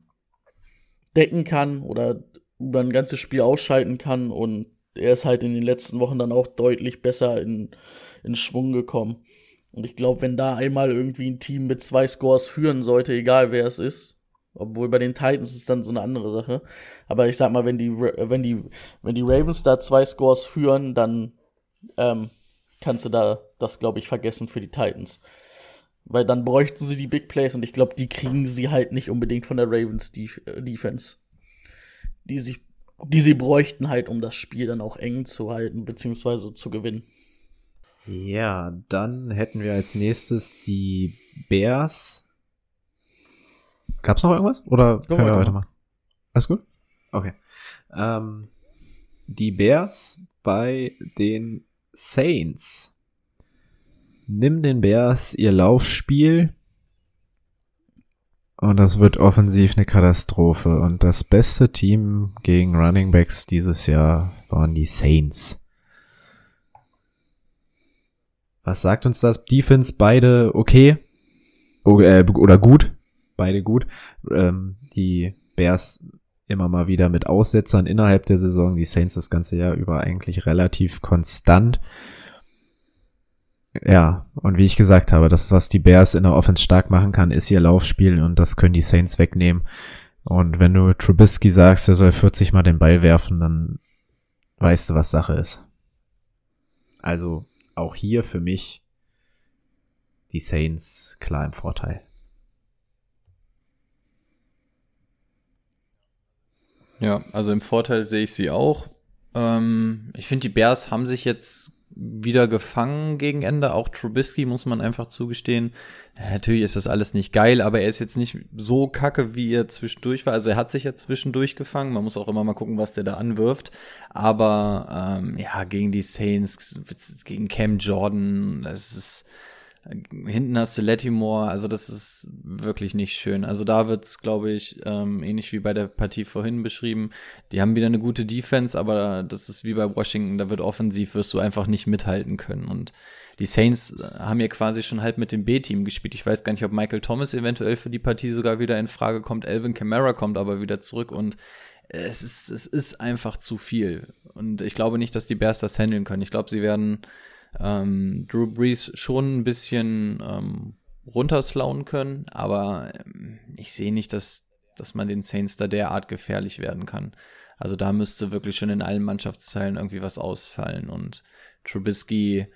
decken kann oder über ein ganzes Spiel ausschalten kann. Und er ist halt in den letzten Wochen dann auch deutlich besser in, in Schwung gekommen. Und ich glaube, wenn da einmal irgendwie ein Team mit zwei Scores führen sollte, egal wer es ist, obwohl bei den Titans ist dann so eine andere Sache. Aber ich sag mal, wenn die, wenn die, wenn die Ravens da zwei Scores führen, dann ähm, kannst du da das, glaube ich, vergessen für die Titans. Weil dann bräuchten sie die Big Plays und ich glaube, die kriegen sie halt nicht unbedingt von der Ravens Def äh, Defense. Die, sich, die sie bräuchten halt, um das Spiel dann auch eng zu halten, beziehungsweise zu gewinnen. Ja, dann hätten wir als nächstes die Bears Gab's noch irgendwas? Oder Go können wir weiter. weitermachen? Alles gut? Okay. Ähm, die Bears bei den Saints. Nimm den Bears ihr Laufspiel und das wird offensiv eine Katastrophe. Und das beste Team gegen Running Backs dieses Jahr waren die Saints. Was sagt uns das? Defense beide okay äh, oder gut? Beide gut. Ähm, die Bears immer mal wieder mit Aussetzern innerhalb der Saison, die Saints das ganze Jahr über eigentlich relativ konstant. Ja, und wie ich gesagt habe, das, was die Bears in der Offense stark machen kann, ist ihr Laufspiel und das können die Saints wegnehmen. Und wenn du Trubisky sagst, er soll 40 mal den Ball werfen, dann weißt du, was Sache ist. Also auch hier für mich die Saints klar im Vorteil. Ja, also im Vorteil sehe ich sie auch. Ähm, ich finde, die Bears haben sich jetzt wieder gefangen gegen Ende. Auch Trubisky muss man einfach zugestehen. Natürlich ist das alles nicht geil, aber er ist jetzt nicht so kacke, wie er zwischendurch war. Also er hat sich ja zwischendurch gefangen. Man muss auch immer mal gucken, was der da anwirft. Aber ähm, ja, gegen die Saints, gegen Cam Jordan, das ist Hinten hast du Lattimore, also das ist wirklich nicht schön. Also da wird's, glaube ich, ähm, ähnlich wie bei der Partie vorhin beschrieben. Die haben wieder eine gute Defense, aber das ist wie bei Washington, da wird offensiv, wirst du einfach nicht mithalten können. Und die Saints haben ja quasi schon halt mit dem B-Team gespielt. Ich weiß gar nicht, ob Michael Thomas eventuell für die Partie sogar wieder in Frage kommt. Elvin Kamara kommt aber wieder zurück und es ist, es ist einfach zu viel. Und ich glaube nicht, dass die Bears das handeln können. Ich glaube, sie werden ähm, Drew Brees schon ein bisschen ähm, runterslauen können, aber ähm, ich sehe nicht, dass, dass man den Saints da derart gefährlich werden kann. Also da müsste wirklich schon in allen Mannschaftsteilen irgendwie was ausfallen und Trubisky,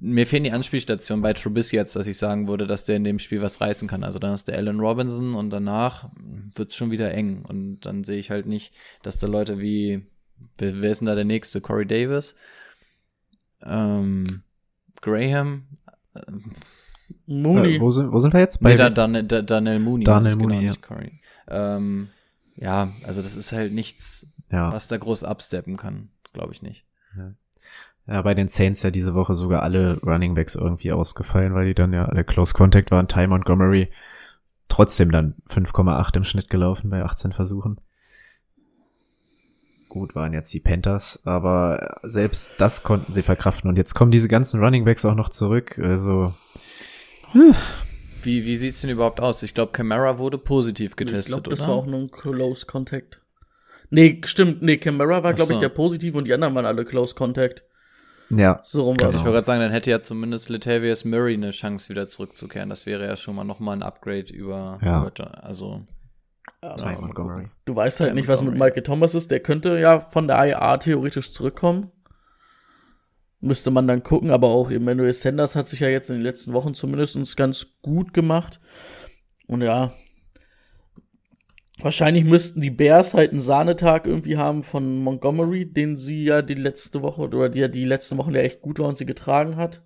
mir fehlen die Anspielstationen bei Trubisky jetzt, dass ich sagen würde, dass der in dem Spiel was reißen kann. Also dann ist der Allen Robinson und danach wird es schon wieder eng und dann sehe ich halt nicht, dass da Leute wie, wer ist denn da der nächste? Corey Davis? Ähm, Graham. Ähm, Mooney. Äh, wo, sind, wo sind wir jetzt? nee, da, Dan, da, Daniel Mooney. Daniel genau, Mooney, nicht Corey. Ähm, ja, also das ist halt nichts, ja. was da groß absteppen kann. Glaube ich nicht. Ja. ja, bei den Saints ja diese Woche sogar alle Running Backs irgendwie ausgefallen, weil die dann ja alle Close Contact waren. Ty Montgomery trotzdem dann 5,8 im Schnitt gelaufen bei 18 Versuchen. Gut waren jetzt die Panthers, aber selbst das konnten sie verkraften. Und jetzt kommen diese ganzen Running Backs auch noch zurück. Also Wie, wie sieht's denn überhaupt aus? Ich glaube, Camara wurde positiv getestet, ich glaube, das oder? war auch nur ein Close Contact. Nee, stimmt. Nee, Camara war, glaube so. ich, der positiv und die anderen waren alle Close Contact. ja, So rum war Ich es. wollte gerade sagen, dann hätte ja zumindest Latavius Murray eine Chance, wieder zurückzukehren. Das wäre ja schon mal nochmal ein Upgrade über, Ja. über also Ty Montgomery. Du weißt halt nicht, was mit Michael Thomas ist. Der könnte ja von der IA theoretisch zurückkommen. Müsste man dann gucken, aber auch Emmanuel Sanders hat sich ja jetzt in den letzten Wochen zumindest ganz gut gemacht. Und ja, wahrscheinlich müssten die Bears halt einen Sahnetag irgendwie haben von Montgomery, den sie ja die letzte Woche oder die ja die letzten Wochen ja echt gut war und sie getragen hat.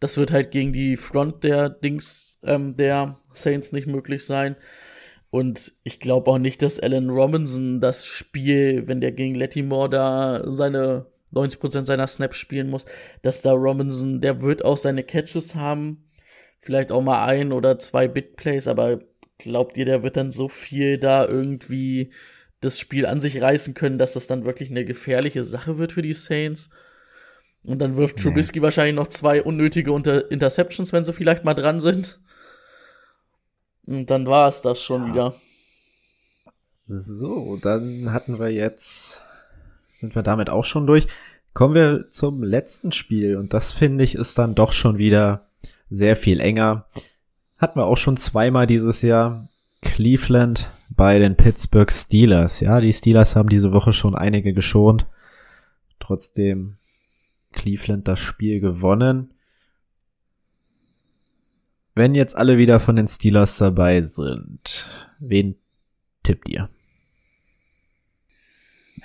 Das wird halt gegen die Front der Dings ähm, der Saints nicht möglich sein. Und ich glaube auch nicht, dass Alan Robinson das Spiel, wenn der gegen Lattimore da seine 90% seiner Snaps spielen muss, dass da Robinson, der wird auch seine Catches haben. Vielleicht auch mal ein oder zwei Big Plays, aber glaubt ihr, der wird dann so viel da irgendwie das Spiel an sich reißen können, dass das dann wirklich eine gefährliche Sache wird für die Saints? Und dann wirft Trubisky nee. wahrscheinlich noch zwei unnötige Unter Interceptions, wenn sie vielleicht mal dran sind. Und dann war es das schon ja. wieder. So, dann hatten wir jetzt, sind wir damit auch schon durch. Kommen wir zum letzten Spiel und das finde ich ist dann doch schon wieder sehr viel enger. Hatten wir auch schon zweimal dieses Jahr. Cleveland bei den Pittsburgh Steelers. Ja, die Steelers haben diese Woche schon einige geschont. Trotzdem Cleveland das Spiel gewonnen. Wenn jetzt alle wieder von den Steelers dabei sind, wen tippt ihr?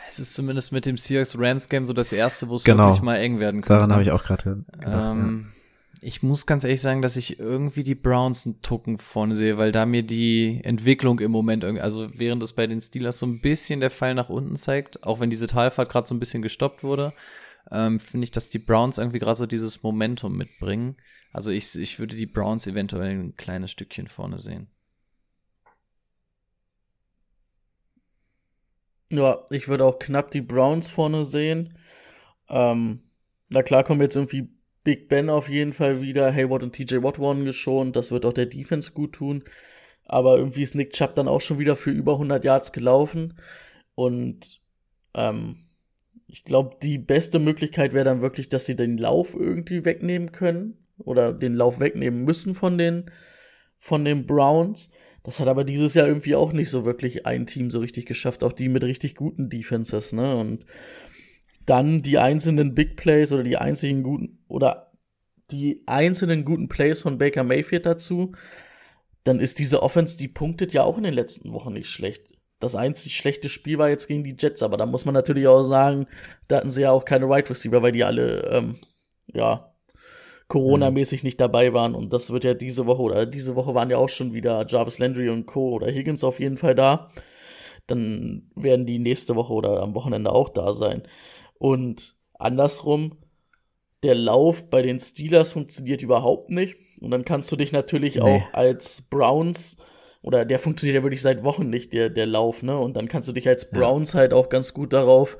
Es ist zumindest mit dem Seahawks Rams Game so das erste, wo es genau. wirklich mal eng werden könnte. Daran habe ich auch gerade ähm, ja. Ich muss ganz ehrlich sagen, dass ich irgendwie die Browns einen Tucken vorne sehe, weil da mir die Entwicklung im Moment irgendwie, also während es bei den Steelers so ein bisschen der Fall nach unten zeigt, auch wenn diese Talfahrt gerade so ein bisschen gestoppt wurde, ähm, finde ich, dass die Browns irgendwie gerade so dieses Momentum mitbringen. Also ich, ich würde die Browns eventuell ein kleines Stückchen vorne sehen. Ja, ich würde auch knapp die Browns vorne sehen. Ähm, na klar kommen jetzt irgendwie Big Ben auf jeden Fall wieder. Hayward und TJ Watt wurden geschont. Das wird auch der Defense gut tun. Aber irgendwie ist Nick Chubb dann auch schon wieder für über 100 Yards gelaufen. Und ähm, ich glaube, die beste Möglichkeit wäre dann wirklich, dass sie den Lauf irgendwie wegnehmen können oder den Lauf wegnehmen müssen von den, von den Browns. Das hat aber dieses Jahr irgendwie auch nicht so wirklich ein Team so richtig geschafft, auch die mit richtig guten Defenses, ne? Und dann die einzelnen Big Plays oder die einzigen guten oder die einzelnen guten Plays von Baker Mayfield dazu, dann ist diese Offense, die punktet ja auch in den letzten Wochen nicht schlecht. Das einzig schlechte Spiel war jetzt gegen die Jets, aber da muss man natürlich auch sagen, da hatten sie ja auch keine Wide right Receiver, weil die alle, ähm, ja, Corona-mäßig nicht dabei waren. Und das wird ja diese Woche, oder diese Woche waren ja auch schon wieder Jarvis Landry und Co. oder Higgins auf jeden Fall da. Dann werden die nächste Woche oder am Wochenende auch da sein. Und andersrum, der Lauf bei den Steelers funktioniert überhaupt nicht. Und dann kannst du dich natürlich nee. auch als Browns oder der funktioniert ja wirklich seit Wochen nicht, der, der Lauf, ne? Und dann kannst du dich als Browns halt auch ganz gut darauf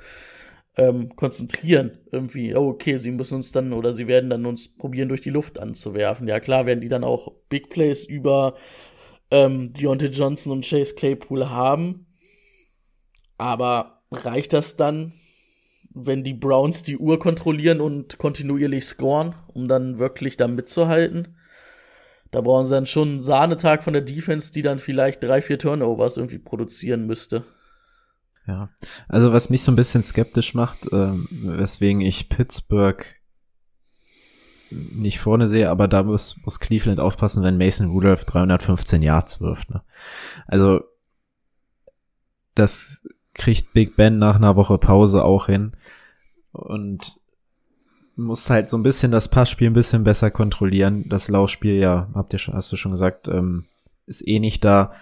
ähm, konzentrieren. Irgendwie, oh, okay, sie müssen uns dann oder sie werden dann uns probieren, durch die Luft anzuwerfen. Ja, klar, werden die dann auch Big Plays über ähm, Deontay Johnson und Chase Claypool haben. Aber reicht das dann, wenn die Browns die Uhr kontrollieren und kontinuierlich scoren, um dann wirklich da mitzuhalten? Da brauchen sie dann schon einen Sahnetag von der Defense, die dann vielleicht drei, vier Turnovers irgendwie produzieren müsste. Ja, also was mich so ein bisschen skeptisch macht, ähm, weswegen ich Pittsburgh nicht vorne sehe, aber da muss, muss Cleveland aufpassen, wenn Mason Rudolph 315 Yards wirft. Ne? Also das kriegt Big Ben nach einer Woche Pause auch hin und muss halt so ein bisschen das Passspiel ein bisschen besser kontrollieren. Das Laufspiel, ja, habt ihr schon, hast du schon gesagt, ähm, ist eh nicht da.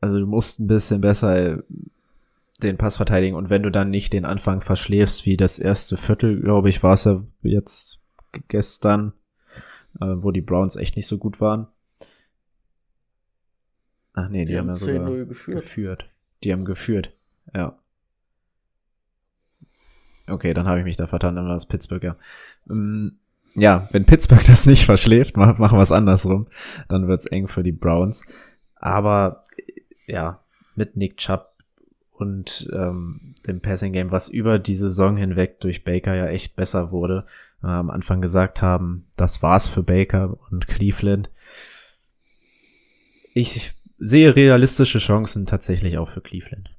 Also du musst ein bisschen besser den Pass verteidigen und wenn du dann nicht den Anfang verschläfst, wie das erste Viertel, glaube ich, war es ja jetzt gestern, äh, wo die Browns echt nicht so gut waren. Ach nee, die, die haben, haben ja sogar geführt. geführt. Die haben geführt, ja. Okay, dann habe ich mich da vertan, dann war es Pittsburgh, ja. Ähm, ja, wenn Pittsburgh das nicht verschläft, machen wir es andersrum, dann wird's eng für die Browns. Aber ja, mit Nick Chubb und ähm, dem Passing Game, was über die Saison hinweg durch Baker ja echt besser wurde, äh, am Anfang gesagt haben, das war's für Baker und Cleveland. Ich sehe realistische Chancen tatsächlich auch für Cleveland.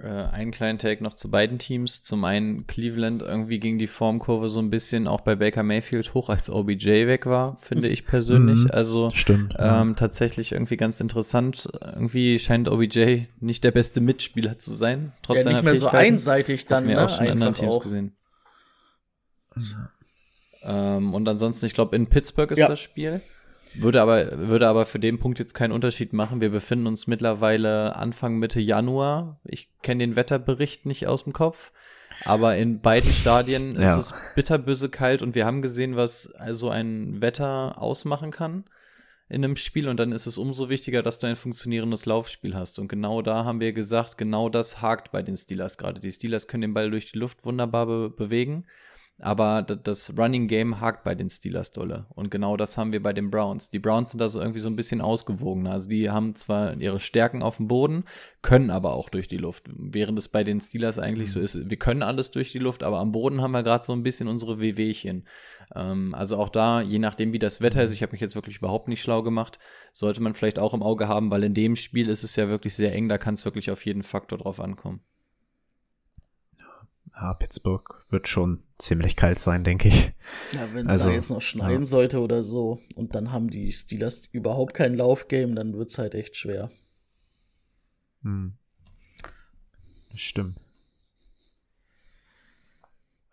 Äh, einen kleinen Take noch zu beiden Teams. Zum einen Cleveland irgendwie ging die Formkurve so ein bisschen auch bei Baker Mayfield hoch, als OBJ weg war, finde ich persönlich. Mhm, also stimmt, ähm, ja. tatsächlich irgendwie ganz interessant. Irgendwie scheint OBJ nicht der beste Mitspieler zu sein, trotz Ja, seiner nicht mehr so einseitig dann, Hatten wir ne? auch schon in anderen Einfach Teams auch. gesehen. Ähm, und ansonsten, ich glaube, in Pittsburgh ist Ja. das Spiel. Würde aber, würde aber für den Punkt jetzt keinen Unterschied machen. Wir befinden uns mittlerweile Anfang Mitte Januar. Ich kenne den Wetterbericht nicht aus dem Kopf. Aber in beiden Stadien ist Ja. es bitterböse kalt und wir haben gesehen, was also ein Wetter ausmachen kann in einem Spiel und dann ist es umso wichtiger, dass du ein funktionierendes Laufspiel hast. Und genau da haben wir gesagt, genau das hakt bei den Steelers gerade. Die Steelers können den Ball durch die Luft wunderbar be bewegen, aber das Running Game hakt bei den Steelers dolle. Und genau das haben wir bei den Browns. Die Browns sind da so irgendwie so ein bisschen ausgewogener. Also die haben zwar ihre Stärken auf dem Boden, können aber auch durch die Luft. Während es bei den Steelers eigentlich so ist, wir können alles durch die Luft, aber am Boden haben wir gerade so ein bisschen unsere Wehwehchen. Ähm, also auch da, je nachdem wie das Wetter ist, ich habe mich jetzt wirklich überhaupt nicht schlau gemacht, sollte man vielleicht auch im Auge haben, weil in dem Spiel ist es ja wirklich sehr eng, da kann es wirklich auf jeden Faktor drauf ankommen. Ja, Pittsburgh wird schon ziemlich kalt sein, denke ich. Ja, wenn es Also, da jetzt noch schneien ja. sollte oder so und dann haben die Steelers überhaupt kein Laufgame, dann wird's halt echt schwer. Hm. Stimmt.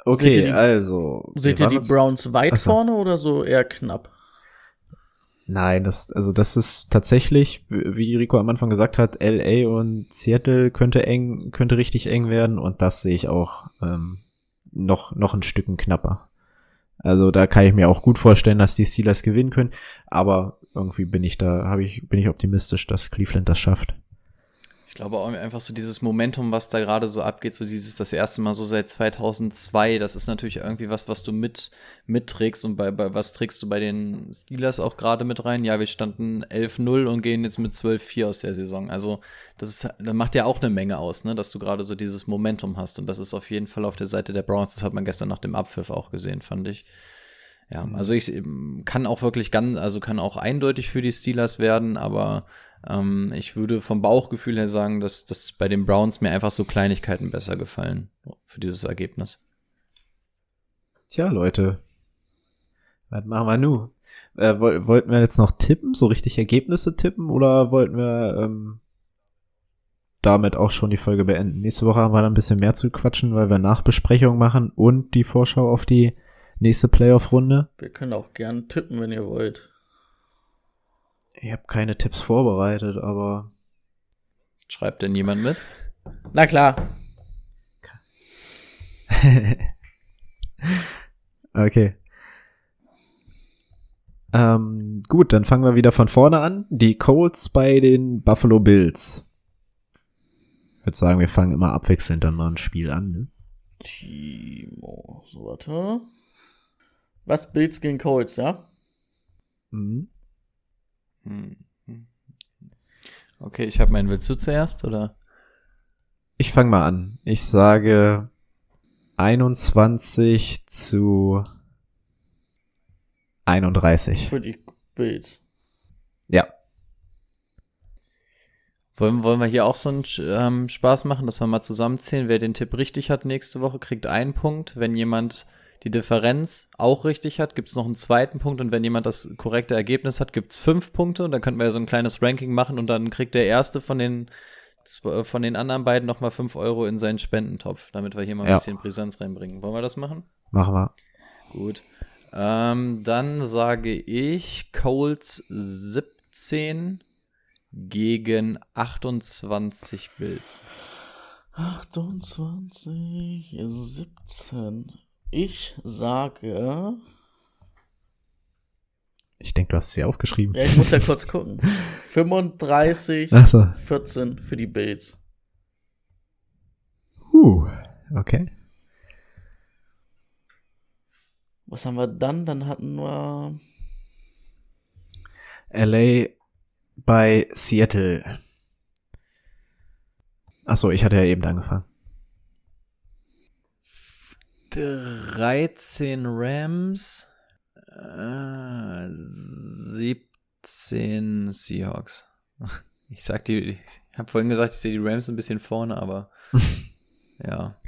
Okay, Seht die- also. Seht ihr die Browns weit Ach so. vorne oder so eher knapp? Nein, das, also das ist tatsächlich, wie Rico am Anfang gesagt hat, LA und Seattle könnte eng, könnte richtig eng werden und das sehe ich auch ähm, noch, noch ein Stücken knapper. Also da kann ich mir auch gut vorstellen, dass die Steelers gewinnen können, aber irgendwie bin ich da, habe ich, bin ich optimistisch, dass Cleveland das schafft. Ich glaube auch einfach so dieses Momentum, was da gerade so abgeht, so dieses das erste Mal so seit 2002, das ist natürlich irgendwie was, was du mit mitträgst und bei, bei was trägst du bei den Steelers auch gerade mit rein? Ja, wir standen 11-0 und gehen jetzt mit 12-4 aus der Saison. Also das ist, das macht ja auch eine Menge aus, ne, dass du gerade so dieses Momentum hast und das ist auf jeden Fall auf der Seite der Browns. Das hat man gestern nach dem Abpfiff auch gesehen, fand ich. Ja, also ich kann auch wirklich ganz, also kann auch eindeutig für die Steelers werden, aber ähm, ich würde vom Bauchgefühl her sagen, dass, dass bei den Browns mir einfach so Kleinigkeiten besser gefallen für dieses Ergebnis. Tja, Leute. Was machen wir nu? Äh, woll, wollten wir jetzt noch tippen, so richtig Ergebnisse tippen oder wollten wir ähm, damit auch schon die Folge beenden? Nächste Woche haben wir dann ein bisschen mehr zu quatschen, weil wir Nachbesprechung machen und die Vorschau auf die nächste Playoff-Runde. Wir können auch gern tippen, wenn ihr wollt. Ich habe keine Tipps vorbereitet, aber Schreibt denn jemand mit? Na klar. okay. Ähm, gut, dann fangen wir wieder von vorne an. Die Colts bei den Buffalo Bills. Ich würde sagen, wir fangen immer abwechselnd dann mal ein Spiel an. Ne? Timo. So, warte. Was? Bills gegen Colts, ja? Mhm. Hm. Okay, ich habe meinen Willst du zuerst oder? Ich fange mal an. Ich sage 21 zu 31. Für die Bills. Ja. Wollen, wollen wir hier auch so einen ähm, Spaß machen, dass wir mal zusammenzählen? Wer den Tipp richtig hat nächste Woche, kriegt einen Punkt. Wenn jemand die Differenz auch richtig hat, gibt's noch einen zweiten Punkt. Und wenn jemand das korrekte Ergebnis hat, gibt's fünf Punkte. Und dann könnten wir ja so ein kleines Ranking machen und dann kriegt der erste von den zw- von den anderen beiden nochmal fünf Euro in seinen Spendentopf, damit wir hier mal ein Ja. bisschen Brisanz reinbringen. Wollen wir das machen? Machen wir. Gut. Ähm, dann sage ich Colts 17 gegen 28 Bills. 28, 17. Ich sage. Ich denke, du hast sie aufgeschrieben. Ja, ich muss ja kurz gucken. 35, Ach so. 14 für die Bills. Uh, okay. Was haben wir dann? Dann hatten wir. LA bei Seattle. Ach so, ich hatte ja eben angefangen. 13 Rams, äh, 17 Seahawks. Ich sag die, ich habe vorhin gesagt, ich sehe die Rams ein bisschen vorne, aber ja.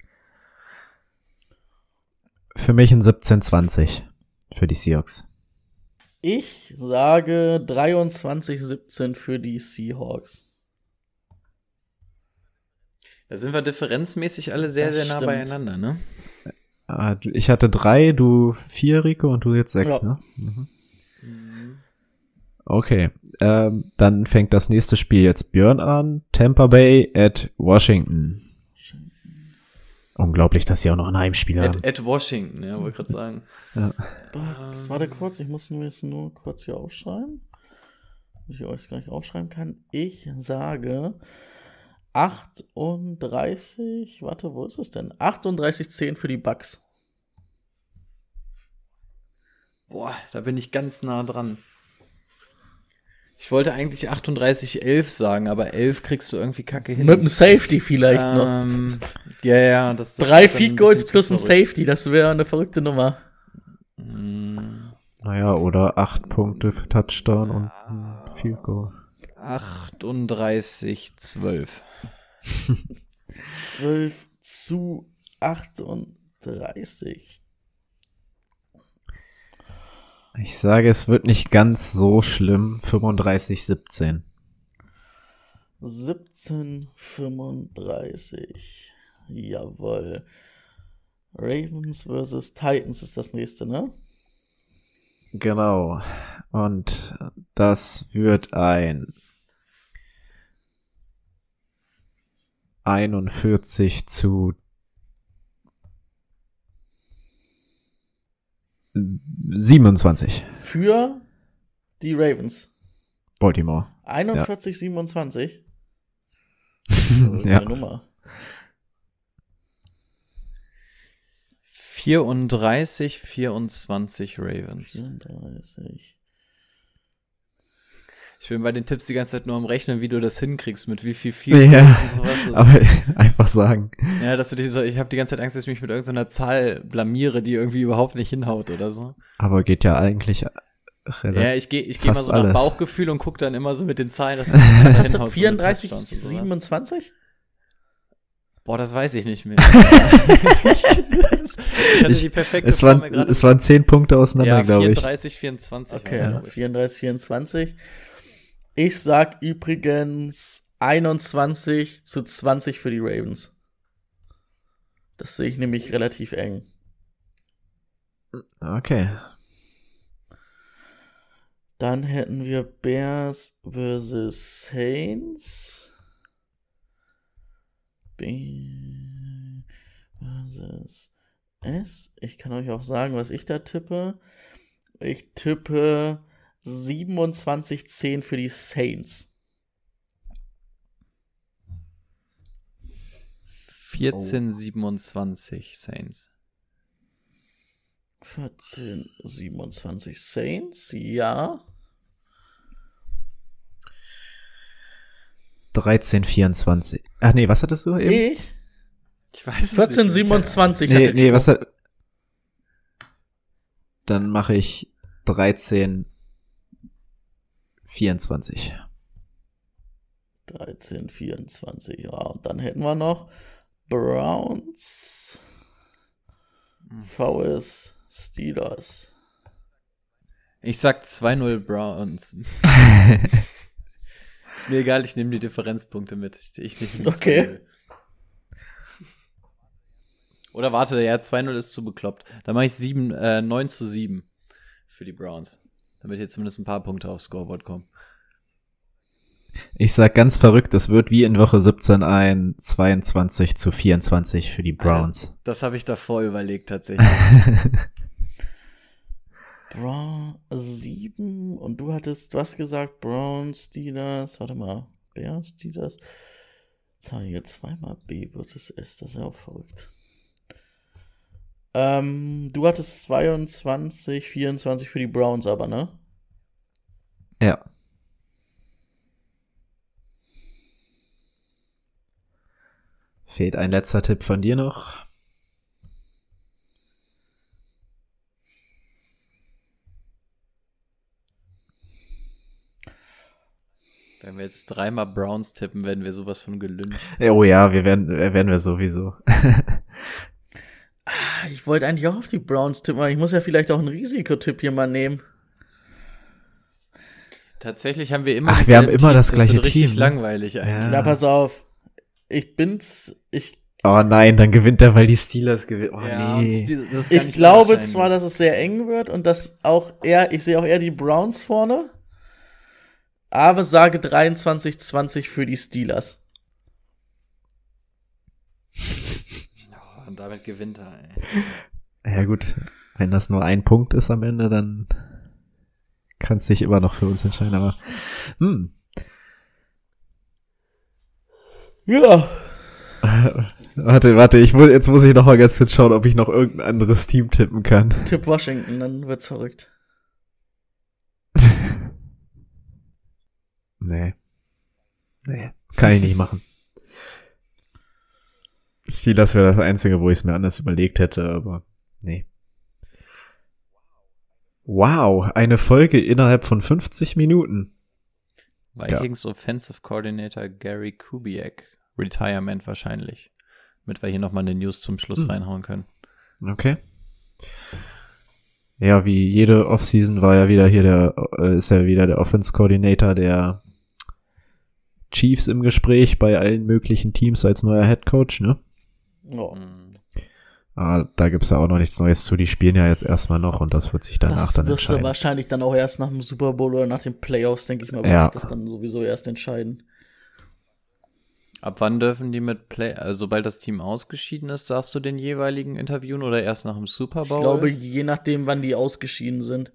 Für mich ein 17-20 für die Seahawks. Ich sage 23-17 für die Seahawks. Da sind wir differenzmäßig alle sehr, Das sehr nah stimmt. beieinander, ne? Ah, Ich hatte drei, du vier, Rico, und du jetzt sechs, Ja. ne? Mhm. Okay, ähm, dann fängt das nächste Spiel jetzt Björn an. Tampa Bay at Washington. Unglaublich, dass sie auch noch ein Heimspiel haben. At, at Washington, ja, wollte gerade sagen. Bucks, warte kurz, ich muss nur jetzt nur kurz hier aufschreiben. Ich euch gleich aufschreiben kann. Ich sage 38, warte, wo ist es denn? 38-10 für die Bucks. Boah, da bin ich ganz nah dran. Ich wollte eigentlich 38-11 sagen, aber 11 kriegst du irgendwie kacke hin. Mit dem Safety vielleicht noch. ähm, Ja, ja, das, das Drei Feed Goals plus ein. Safety, das wäre eine verrückte Nummer. Naja, oder acht Punkte für Touchdown und ein Field Goal. 38, 12. 12 zu 38. Ich sage, es wird nicht ganz so schlimm. 35-17. 1735. Jawohl. Ravens versus Titans ist das nächste, ne? Genau. Und das wird ein 41 zu 27. Für die Ravens. Baltimore. 41, 27. ja. Eine Nummer. 34, 24 Ravens. 34. Ich bin bei den Tipps die ganze Zeit nur am Rechnen, wie du das hinkriegst, mit wie viel viel Ja, und sowas. Das- aber einfach sagen. ja, dass du dich so, ich habe die ganze Zeit Angst, dass ich mich mit irgendeiner Zahl blamiere, die irgendwie überhaupt nicht hinhaut oder so. Aber geht ja eigentlich relativ. Ja, ich gehe ich geh mal so nach alles. Bauchgefühl und guck dann immer so mit den Zahlen, dass Was hast du? hinhaut, so mit 34, Touchdowns und sowas. 27? Boah, das weiß ich nicht mehr. ich hatte die perfekte es, waren, es waren zehn Punkte auseinander, ja, glaube ich. 34, 24. war's, Okay, ich. 34, 24. Ich sag übrigens 21 zu 20 für die Ravens. Das sehe ich nämlich relativ eng. Okay. Dann hätten wir Bears versus Saints. B versus S. Ich kann euch auch sagen, was ich da tippe. Ich tippe 27-10 für die Saints. 14, 27 Saints. 14, 27 Saints, ja. 13, 24. Ach nee, was hattest du eben? Ich? Ich weiß es 14, nicht. 27 nee, hatte nee, was hat. Dann mache ich 13, 24. 13, 24, ja. Und dann hätten wir noch Browns vs Steelers. Ich sag 2-0 Browns. Ist mir egal, ich nehme die Differenzpunkte mit. Ich, nehme Okay. 2-0. Oder warte, ja, 2-0 ist zu bekloppt. Dann mache ich 7, äh, 9 zu 7 für die Browns. Damit hier zumindest ein paar Punkte aufs Scoreboard kommen. Ich sag ganz verrückt, es wird wie in Woche 17 ein 22 zu 24 für die Browns. Das habe ich davor überlegt tatsächlich. Brown 7 und du hattest was gesagt? Browns, Steelers, warte mal. Bears, Steelers. Jetzt haben wir hier zweimal B versus S, das ist ja auch verrückt. Ähm, du hattest 22, 24 für die Browns aber, ne? Ja. Fehlt ein letzter Tipp von dir noch. Wenn wir jetzt dreimal Browns tippen, werden wir sowas von gelüncht. Oh ja, wir werden, äh, werden wir sowieso. Ich wollte eigentlich auch auf die Browns tippen, aber ich muss ja vielleicht auch einen Risikotipp hier mal nehmen. Tatsächlich haben wir immer Ach, wir haben immer das Teams. gleiche wird richtig Team, ne? langweilig eigentlich. Ja. Na, pass auf. Ich bin's, ich, Oh nein, dann gewinnt er, weil die Steelers gewinnen. Oh Ja, nee. das ich glaube zwar, dass es sehr eng wird und dass auch eher, ich sehe auch eher die Browns vorne, aber sage 23-20 für die Steelers. Und damit gewinnt er, ey. Ja gut, wenn das nur ein Punkt ist am Ende, dann kann es sich immer noch für uns entscheiden, aber hm. Ja. Warte, warte, ich muss, jetzt muss ich noch mal ganz kurz schauen, ob ich noch irgendein anderes Team tippen kann. Tipp Washington, dann wird's verrückt. Nee. Nee, kann ich nicht machen. Steelers wäre das Einzige, wo ich es mir anders überlegt hätte, aber nee. Wow, eine Folge innerhalb von 50 Minuten. Vikings Offensive Coordinator Gary Kubiak. Retirement wahrscheinlich. Damit wir hier nochmal eine News zum Schluss Hm. reinhauen können. Okay. Ja, wie jede Offseason war ja wieder hier der, äh, ist ja wieder der Offense Coordinator der Chiefs im Gespräch bei allen möglichen Teams als neuer Head Coach, ne? Ja. Hm. Ah, da gibt's ja auch noch nichts Neues zu. Die spielen ja jetzt erstmal noch und das wird sich danach Das dann wirst du entscheiden. wahrscheinlich dann auch erst nach dem Super Bowl oder nach den Playoffs, denke ich mal, wird Ja. sich das dann sowieso erst entscheiden. Ab wann dürfen die mit Play, also sobald das Team ausgeschieden ist, darfst du den jeweiligen interviewen oder erst nach dem Super Ich Bowl? glaube, je nachdem, wann die ausgeschieden sind.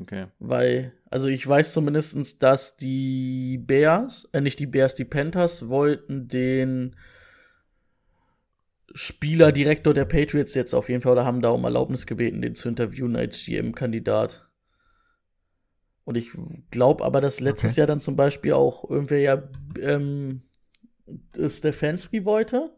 Okay. Weil, also ich weiß zumindestens, dass die Bears, äh nicht die Bears, die Panthers wollten den Spielerdirektor der Patriots jetzt auf jeden Fall oder haben da um Erlaubnis gebeten, den zu interviewen als GM-Kandidat. Und ich glaube aber, dass letztes Okay. Jahr dann zum Beispiel auch irgendwer ja ähm, Stefanski wollte.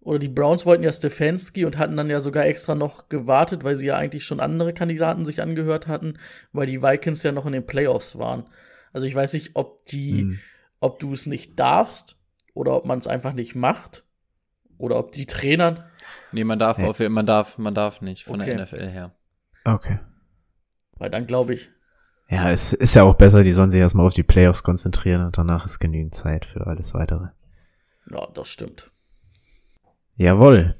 Oder die Browns wollten ja Stefanski und hatten dann ja sogar extra noch gewartet, weil sie ja eigentlich schon andere Kandidaten sich angehört hatten, weil die Vikings ja noch in den Playoffs waren. Also ich weiß nicht, ob die, Hm. ob du es nicht darfst oder ob man es einfach nicht macht oder ob die Trainer. Nee, man darf Nee. auf, man darf, man darf nicht von Okay. der NFL her. Okay. Weil dann glaube ich, Ja, es ist ja auch besser, die sollen sich erstmal auf die Playoffs konzentrieren und danach ist genügend Zeit für alles weitere. ja, das stimmt. Jawohl.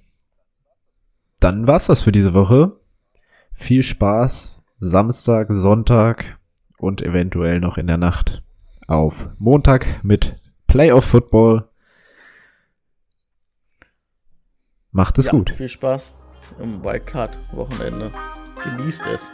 Dann war's das für diese Woche. Viel Spaß Samstag, Sonntag und eventuell noch in der Nacht auf Montag mit Playoff Football. Macht es ja, gut. Viel Spaß im Wildcard-Wochenende. Genießt es.